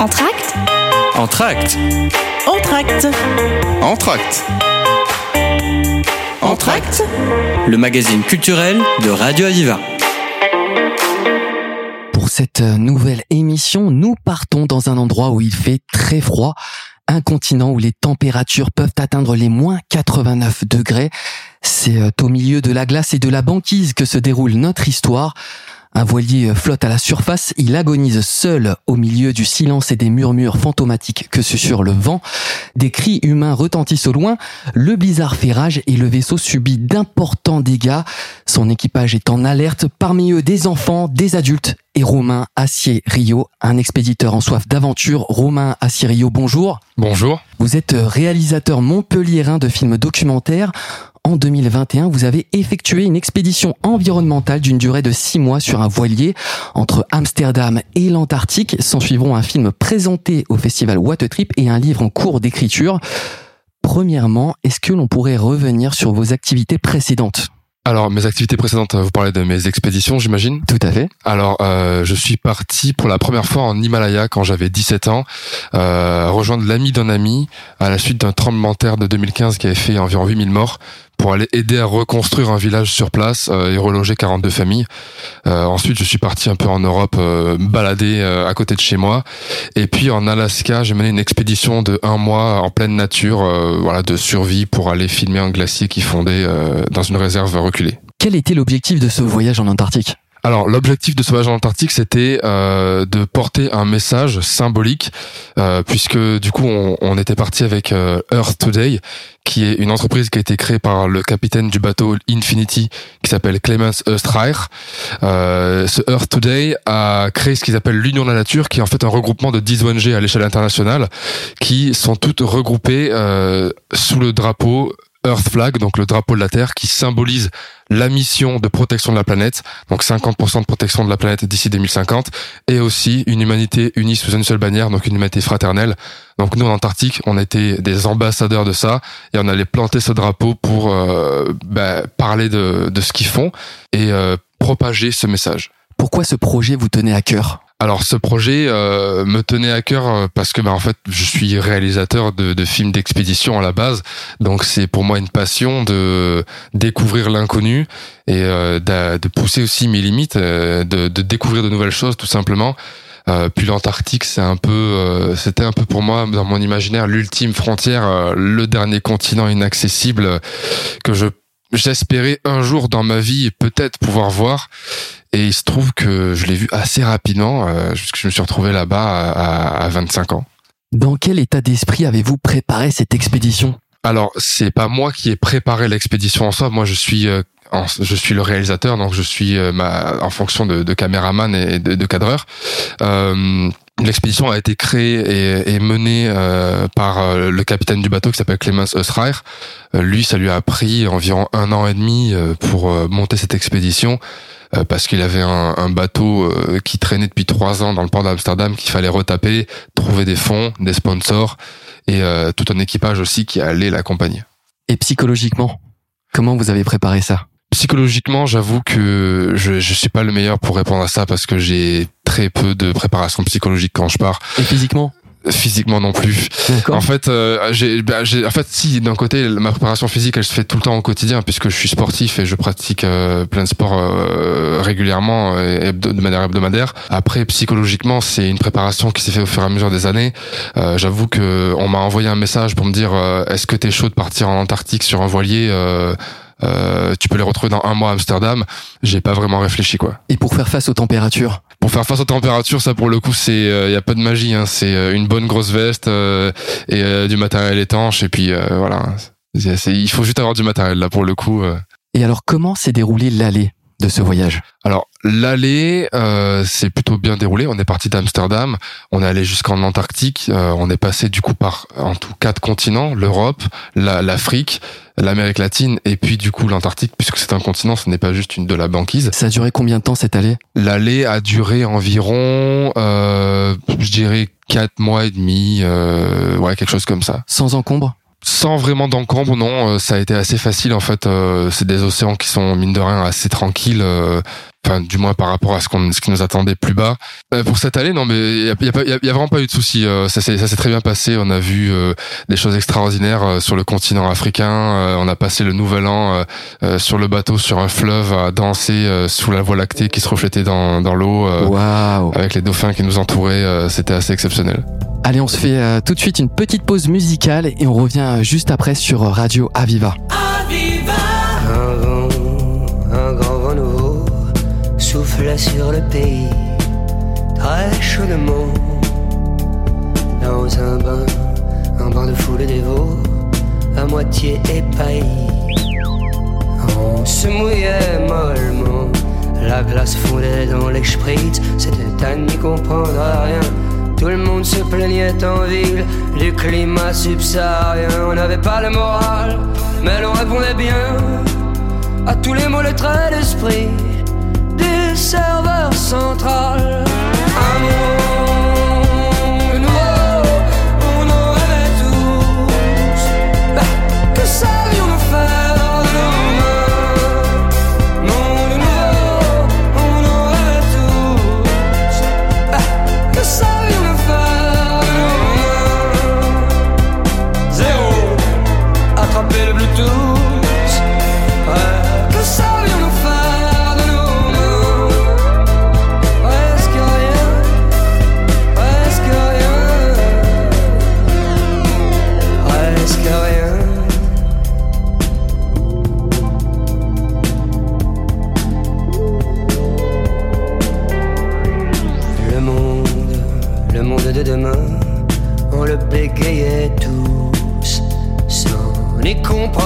Entracte Entracte Entracte. Entracte Entracte. Le magazine culturel de Radio Aviva. Pour cette nouvelle émission, nous partons dans un endroit où il fait très froid, un continent où les températures peuvent atteindre les moins 89 degrés. C'est euh, au milieu de la glace et de la banquise que se déroule notre histoire. Un voilier flotte à la surface, il agonise seul au milieu du silence et des murmures fantomatiques que susurre le vent. Des cris humains retentissent au loin, le blizzard fait rage et le vaisseau subit d'importants dégâts. Son équipage est en alerte, parmi eux des enfants, des adultes et Romain Acier Rio, un expéditeur en soif d'aventure. Romain Acier Rio, bonjour. Bonjour. Vous êtes réalisateur montpelliérain de films documentaires. En 2021, vous avez effectué une expédition environnementale d'une durée de six mois sur un voilier entre Amsterdam et l'Antarctique. S'en suivront un film présenté au festival What a Trip et un livre en cours d'écriture. Premièrement, est-ce que l'on pourrait revenir sur vos activités précédentes? Alors, mes activités précédentes, vous parlez de mes expéditions, j'imagine? Tout à fait. Alors, euh, je suis parti pour la première fois en Himalaya quand j'avais 17 ans, euh, rejoindre l'ami d'un ami à la suite d'un tremblement de terre de 2015 qui avait fait environ 8000 morts pour aller aider à reconstruire un village sur place euh, et reloger 42 familles. Euh, ensuite, je suis parti un peu en Europe, euh, balader euh, à côté de chez moi. Et puis en Alaska, j'ai mené une expédition de un mois en pleine nature, voilà, de survie pour aller filmer un glacier qui fondait dans une réserve reculée. Quel était l'objectif de ce voyage en Antarctique? Alors l'objectif de ce voyage en Antarctique, c'était euh, de porter un message symbolique, euh, puisque du coup on, on était parti avec euh, Earth Today, qui est une entreprise qui a été créée par le capitaine du bateau Infinity, qui s'appelle Clemens Östreich. Euh, ce Earth Today a créé ce qu'ils appellent l'Union de la Nature, qui est en fait un regroupement de 10 ONG à l'échelle internationale, qui sont toutes regroupées euh, sous le drapeau Earth Flag, donc le drapeau de la Terre, qui symbolise la mission de protection de la planète, donc 50% de protection de la planète d'ici 2050, et aussi une humanité unie sous une seule bannière, donc une humanité fraternelle. Donc nous en Antarctique, on était des ambassadeurs de ça, et on allait planter ce drapeau pour euh, bah, parler de, de ce qu'ils font et euh, propager ce message. Pourquoi ce projet vous tenait à cœur? Alors ce projet euh, me tenait à cœur euh, parce que bah, en fait je suis réalisateur de, de films d'expédition à la base, donc c'est pour moi une passion de découvrir l'inconnu et euh, d'a- de pousser aussi mes limites, euh, de, de découvrir de nouvelles choses tout simplement. Euh, puis l'Antarctique, c'est un peu, euh, c'était un peu pour moi dans mon imaginaire l'ultime frontière, euh, le dernier continent inaccessible euh, que je j'espérais un jour dans ma vie peut-être pouvoir voir. Et il se trouve que je l'ai vu assez rapidement, euh, puisque je me suis retrouvé là-bas à, à 25 ans. Dans quel état d'esprit avez-vous préparé cette expédition? Alors, c'est pas moi qui ai préparé l'expédition en soi. Moi, je suis, euh, en- je suis le réalisateur, donc je suis euh, ma, en fonction de, de caméraman et de, de cadreur. Euh, L'expédition a été créée et, et menée euh, par euh, le capitaine du bateau qui s'appelle Clemens Östreich. Euh, lui, ça lui a pris environ un an et demi euh, pour monter cette expédition euh, parce qu'il avait un, un bateau euh, qui traînait depuis trois ans dans le port d'Amsterdam qu'il fallait retaper, trouver des fonds, des sponsors et euh, tout un équipage aussi qui allait l'accompagner. Et psychologiquement, comment vous avez préparé ça? Psychologiquement, j'avoue que je je suis pas le meilleur pour répondre à ça parce que j'ai très peu de préparation psychologique quand je pars. Et physiquement? Physiquement non plus. En fait, euh, j'ai, bah, j'ai- en fait, si d'un côté ma préparation physique, elle se fait tout le temps au quotidien puisque je suis sportif et je pratique euh, plein de sports euh, régulièrement euh, et hebdo- de manière hebdomadaire. Après, psychologiquement, c'est une préparation qui s'est fait au fur et à mesure des années. Euh, j'avoue que on m'a envoyé un message pour me dire euh, est-ce que t'es chaud de partir en Antarctique sur un voilier euh, euh, tu peux les retrouver dans un mois à Amsterdam? J'ai pas vraiment réfléchi quoi. Et pour faire face aux températures? Pour faire face aux températures, ça pour le coup, c'est il y a pas de magie. Hein. C'est euh, une bonne grosse veste euh, et euh, du matériel étanche et puis euh, voilà. Il faut juste avoir du matériel là pour le coup. euh. Et alors comment s'est déroulé l'aller de ce voyage Alors l'aller, euh, c'est plutôt bien déroulé. On est parti d'Amsterdam, on est allé jusqu'en Antarctique. euh, on est passé du coup par en tout quatre continents l'Europe, la- l'Afrique, l'Amérique latine et puis du coup l'Antarctique, puisque c'est un continent, ce n'est pas juste une de la banquise. Ça a duré combien de temps cette allée? L'aller a duré environ, euh, je dirais, quatre mois et demi, euh, ouais, quelque chose comme ça. Sans encombre? Sans vraiment d'encombre, non, ça a été assez facile en fait. c'est des océans qui sont mine de rien assez tranquilles enfin du moins par rapport à ce qu'on ce qui nous attendait plus bas euh, pour cette année non mais il y a, y, a, y a, vraiment pas eu de soucis euh, ça s'est ça s'est très bien passé on a vu euh, des choses extraordinaires euh, sur le continent africain on a passé le nouvel an sur le bateau sur un fleuve à danser sous la voie lactée qui se reflétait dans dans l'eau wow. avec les dauphins qui nous entouraient c'était assez exceptionnel allez on se fait tout de suite une petite pause musicale et on revient juste après sur Radio Aviva. Sur le pays, très chaudement, dans un bain, un bain de foule dévot, à moitié épailli. On se mouillait mollement, la glace fondait dans les spritz, c'était à n'y comprendre rien. Tout le monde se plaignait en ville du climat subsaharien. On n'avait pas le moral, mais l'on répondait bien à tous les mots, les traits d'esprit serveur central.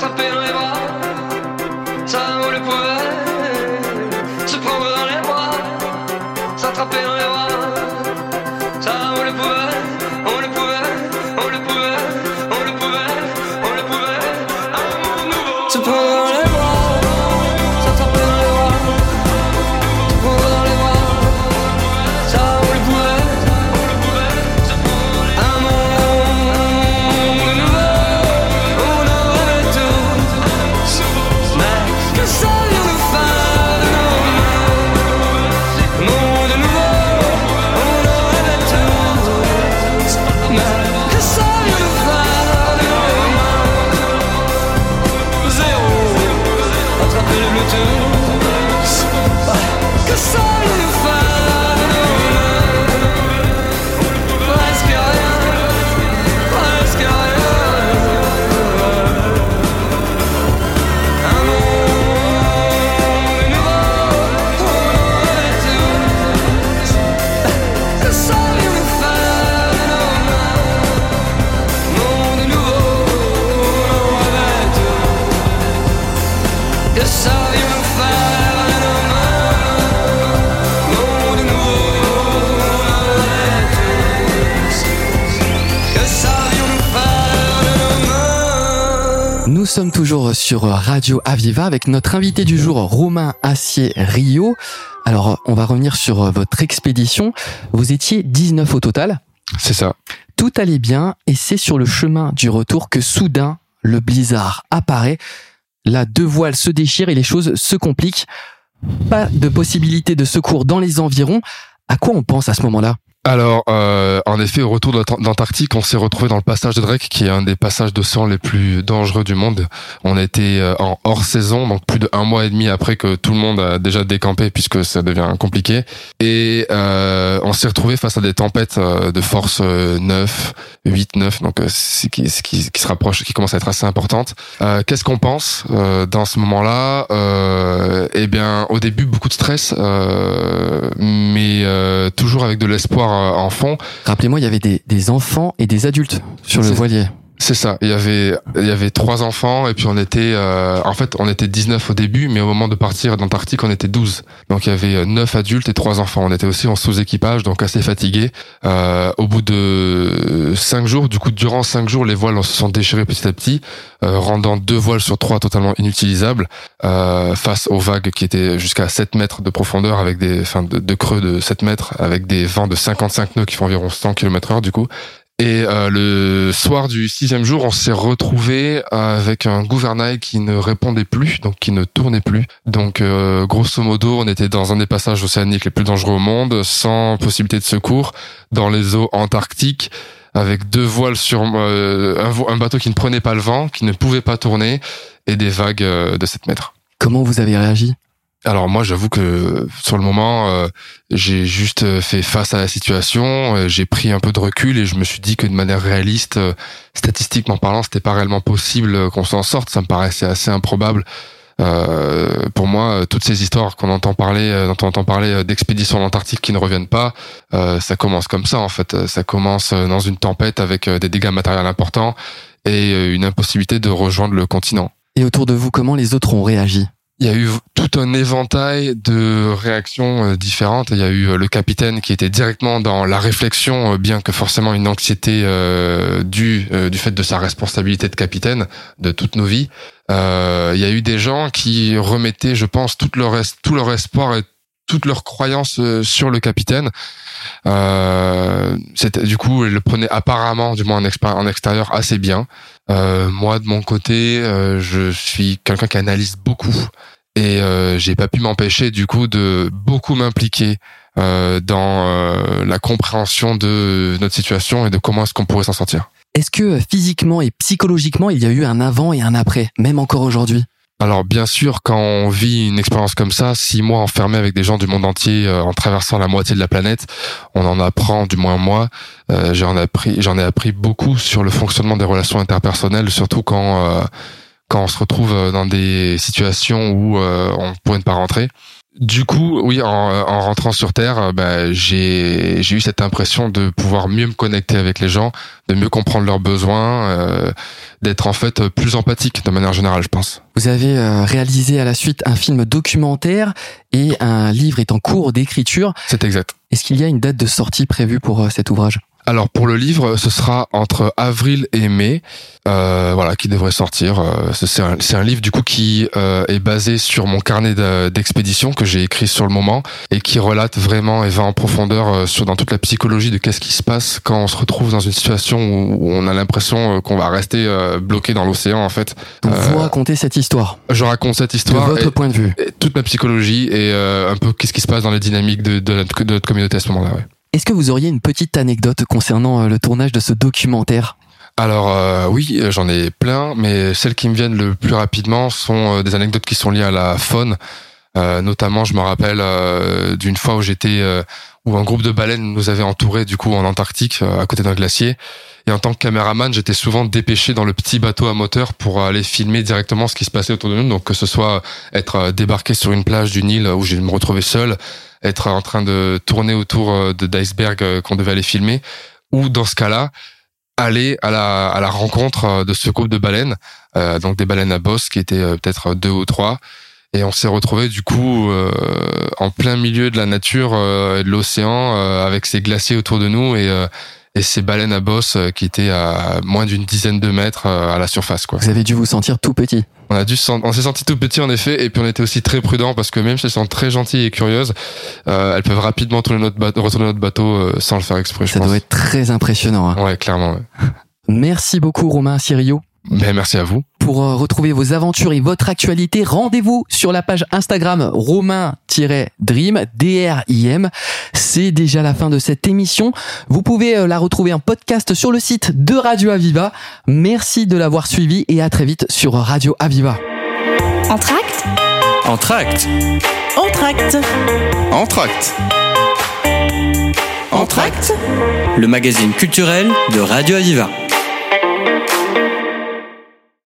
Zapatero le va sommes toujours sur Radio Aviva avec notre invité du jour, Romain Acier Rio. Alors, on va revenir sur votre expédition. Vous étiez 19 au total. C'est ça. Tout allait bien et c'est sur le chemin du retour que soudain, le blizzard apparaît. La deux voiles se déchirent et les choses se compliquent. Pas de possibilité de secours dans les environs. À quoi on pense à ce moment-là? Alors, euh, en effet, au retour d'Antarctique, on s'est retrouvé dans le passage de Drake, qui est un des passages d'océan les plus dangereux du monde. On été euh, en hors saison, donc plus de un mois et demi après que tout le monde a déjà décampé, puisque ça devient compliqué. Et euh, on s'est retrouvé face à des tempêtes de force 9, 8, 9, donc ce qui, qui, qui, se rapproche, qui commence à être assez importante. Qu'est-ce qu'on pense dans ce moment-là? Eh bien, au début, beaucoup de stress, mais toujours avec de l'espoir euh. Rappelez-moi, il y avait des, des enfants et des adultes sur le voilier. C'est ça. Il y avait il y avait trois enfants et puis on était euh, en fait on était 19 au début mais au moment de partir d'Antarctique on était 12. Donc il y avait neuf adultes et trois enfants. On était aussi en sous-équipage donc assez fatigués. Euh, au bout de cinq jours, du coup durant cinq jours les voiles se sont déchirées petit à petit, euh, rendant deux voiles sur trois totalement inutilisables euh, face aux vagues qui étaient jusqu'à 7 mètres de profondeur avec des enfin de, creux de 7 mètres avec des vents de 55 nœuds qui font environ 100 km heure du coup et euh, le soir du sixième jour, on s'est retrouvé avec un gouvernail qui ne répondait plus, donc qui ne tournait plus. Donc, euh, grosso modo, on était dans un des passages océaniques les plus dangereux au monde, sans possibilité de secours, dans les eaux antarctiques, avec deux voiles sur euh, un, bateau qui ne prenait pas le vent, qui ne pouvait pas tourner, et des vagues de 7 mètres. Comment vous avez réagi? Alors moi, j'avoue que sur le moment, euh, j'ai juste euh, fait face à la situation. Euh, j'ai pris un peu de recul et je me suis dit que de manière réaliste, statistiquement parlant, c'était pas réellement possible qu'on s'en sorte. Ça me paraissait assez improbable. pour moi, toutes ces histoires qu'on entend parler, dont on entend parler d'expéditions en Antarctique qui ne reviennent pas, ça commence comme ça en fait. Ça commence dans une tempête avec des dégâts matériels importants et une impossibilité de rejoindre le continent. Et autour de vous, comment les autres ont réagi? Il y a eu tout un éventail de réactions euh, différentes. Il y a eu euh, le capitaine qui était directement dans la réflexion, euh, bien que forcément une anxiété due du fait de sa responsabilité de capitaine de toutes nos vies. il y a eu des gens qui remettaient, je pense, tout leur, espoir et toute leur croyance sur le capitaine. Euh, du coup, elle le prenait apparemment, du moins en extérieur, assez bien. Euh, moi, de mon côté, euh, je suis quelqu'un qui analyse beaucoup et euh, j'ai pas pu m'empêcher du coup de beaucoup m'impliquer dans la compréhension de notre situation et de comment est-ce qu'on pourrait s'en sortir. Est-ce que physiquement et psychologiquement, il y a eu un avant et un après, même encore aujourd'hui? Alors bien sûr, quand on vit une expérience comme ça, six mois enfermé avec des gens du monde entier, euh, en traversant la moitié de la planète, on en apprend, du moins moi, euh, j'en ai appris, j'en ai appris beaucoup sur le fonctionnement des relations interpersonnelles, surtout quand euh, quand on se retrouve dans des situations où on pourrait ne pas rentrer. Du coup, oui, en, en rentrant sur Terre, euh, bah, j'ai eu cette impression de pouvoir mieux me connecter avec les gens, de mieux comprendre leurs besoins, euh, d'être en fait plus empathique de manière générale, je pense. Vous avez euh, réalisé à la suite un film documentaire et un livre est en cours d'écriture. C'est exact. Est-ce qu'il y a une date de sortie prévue pour cet ouvrage? Alors pour le livre, ce sera entre avril et mai, euh, voilà, qui devrait sortir. Euh, c'est un, un, livre du coup qui euh, est basé sur mon carnet d'expédition que j'ai écrit sur le moment et qui relate vraiment et va en profondeur euh, sur dans toute la psychologie de qu'est-ce qui se passe quand on se retrouve dans une situation où, on a l'impression qu'on va rester bloqué dans l'océan en fait. Donc vous racontez cette histoire. Je raconte cette histoire. De votre point de vue. toute ma psychologie et un peu qu'est-ce qui se passe dans les dynamiques de, de, notre, de notre communauté à ce moment-là. Ouais. Est-ce que vous auriez une petite anecdote concernant euh, le tournage de ce documentaire? Alors euh, oui, j'en ai plein, mais celles qui me viennent le plus rapidement sont euh, des anecdotes qui sont liées à la faune. notamment, je me rappelle d'une fois où j'étais, où un groupe de baleines nous avait entourés du coup en Antarctique, à côté d'un glacier. Et en tant que caméraman, j'étais souvent dépêché dans le petit bateau à moteur pour aller filmer directement ce qui se passait autour de nous. Donc que ce soit être débarqué sur une plage d'une île où je me retrouvais seul, être en train de tourner autour euh, de d'iceberg euh, qu'on devait aller filmer, ou dans ce cas-là, aller à la, à la rencontre euh, de ce groupe de baleines, donc des baleines à bosse qui étaient peut-être deux ou trois, et on s'est retrouvé du coup en plein milieu de la nature et de l'océan avec ces glaciers autour de nous et et ces baleines à bosse euh, qui étaient à moins d'une dizaine de mètres euh, à la surface. Quoi. Vous avez dû vous sentir tout petit. On a dû, on s'est senti tout petit en effet, et puis on était aussi très prudent parce que même si elles sont très gentilles et curieuses, euh, elles peuvent rapidement tourner notre bateau, retourner notre bateau sans le faire exprès. Ça doit être très impressionnant. Hein. Ouais, clairement. Ouais. Merci beaucoup Romain Sirio. Ben, merci à vous. Pour euh, retrouver vos aventures et votre actualité, rendez-vous sur la page Instagram romain-dream, D-R-I-M. C'est déjà la fin de cette émission. Vous pouvez euh, la retrouver en podcast sur le site de Radio Aviva. Merci de l'avoir suivi et à très vite sur Radio Aviva. Entracte Entracte Entracte Entracte Entracte Le magazine culturel de Radio Aviva.